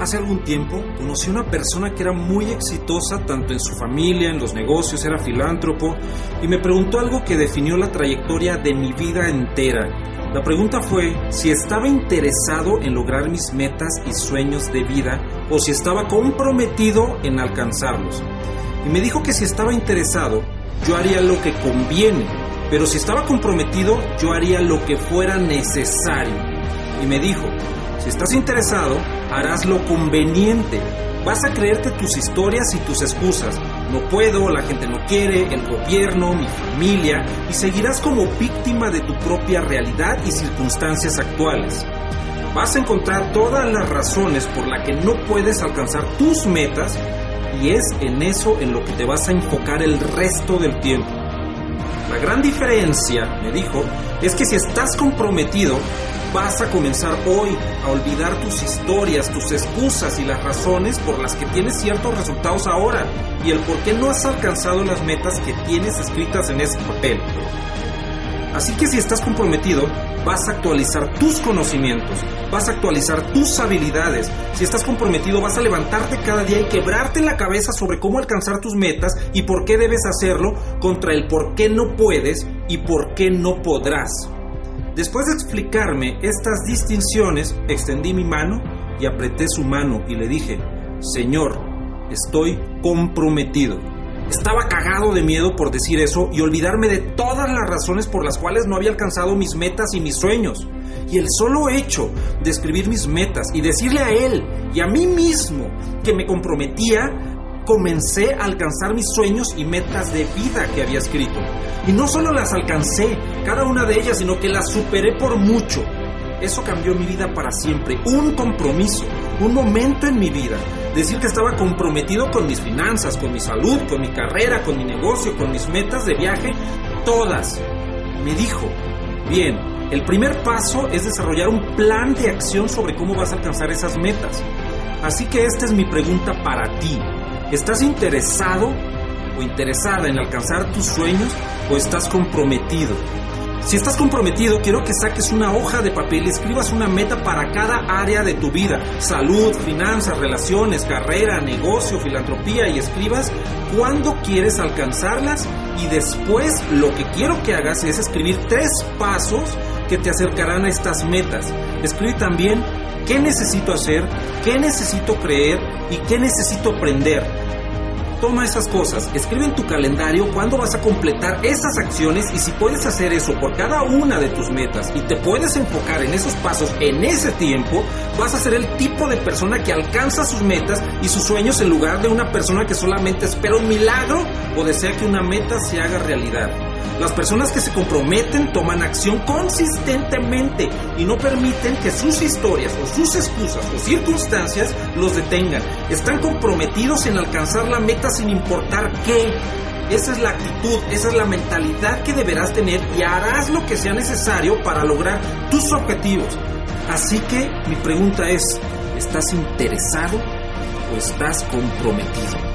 Hace algún tiempo conocí a una persona que era muy exitosa tanto en su familia, en los negocios, era filántropo y me preguntó algo que definió la trayectoria de mi vida entera. La pregunta fue si estaba interesado en lograr mis metas y sueños de vida o si estaba comprometido en alcanzarlos. Y me dijo que si estaba interesado, yo haría lo que conviene, pero si estaba comprometido, yo haría lo que fuera necesario. Y me dijo, si estás interesado, harás lo conveniente. Vas a creerte tus historias y tus excusas. No puedo, la gente no quiere, el gobierno, mi familia, y seguirás como víctima de tu propia realidad y circunstancias actuales. Vas a encontrar todas las razones por las que no puedes alcanzar tus metas y es en eso en lo que te vas a enfocar el resto del tiempo. La gran diferencia, me dijo, es que si estás comprometido, vas a comenzar hoy a olvidar tus historias, tus excusas y las razones por las que tienes ciertos resultados ahora y el por qué no has alcanzado las metas que tienes escritas en ese papel. Así que si estás comprometido, vas a actualizar tus conocimientos, vas a actualizar tus habilidades. Si estás comprometido, vas a levantarte cada día y quebrarte la cabeza sobre cómo alcanzar tus metas y por qué debes hacerlo contra el por qué no puedes y por qué no podrás. Después de explicarme estas distinciones, extendí mi mano y apreté su mano y le dije, Señor, estoy comprometido. Estaba cagado de miedo por decir eso y olvidarme de todas las razones por las cuales no había alcanzado mis metas y mis sueños. Y el solo hecho de escribir mis metas y decirle a él y a mí mismo que me comprometía comencé a alcanzar mis sueños y metas de vida que había escrito. Y no solo las alcancé, cada una de ellas, sino que las superé por mucho. Eso cambió mi vida para siempre. Un compromiso, un momento en mi vida. Decir que estaba comprometido con mis finanzas, con mi salud, con mi carrera, con mi negocio, con mis metas de viaje, todas. Me dijo, bien, el primer paso es desarrollar un plan de acción sobre cómo vas a alcanzar esas metas. Así que esta es mi pregunta para ti. ¿Estás interesado o interesada en alcanzar tus sueños o estás comprometido? Si estás comprometido, quiero que saques una hoja de papel y escribas una meta para cada área de tu vida. Salud, finanzas, relaciones, carrera, negocio, filantropía y escribas cuándo quieres alcanzarlas y después lo que quiero que hagas es escribir tres pasos que te acercarán a estas metas. Escribe también qué necesito hacer, qué necesito creer y qué necesito aprender. Toma esas cosas, escribe en tu calendario cuándo vas a completar esas acciones y si puedes hacer eso por cada una de tus metas y te puedes enfocar en esos pasos en ese tiempo, vas a ser el tipo de persona que alcanza sus metas y sus sueños en lugar de una persona que solamente espera un milagro o desea que una meta se haga realidad. Las personas que se comprometen toman acción consistentemente y no permiten que sus historias o sus excusas o circunstancias los detengan. Están comprometidos en alcanzar la meta sin importar qué. Esa es la actitud, esa es la mentalidad que deberás tener y harás lo que sea necesario para lograr tus objetivos. Así que mi pregunta es, ¿estás interesado o estás comprometido?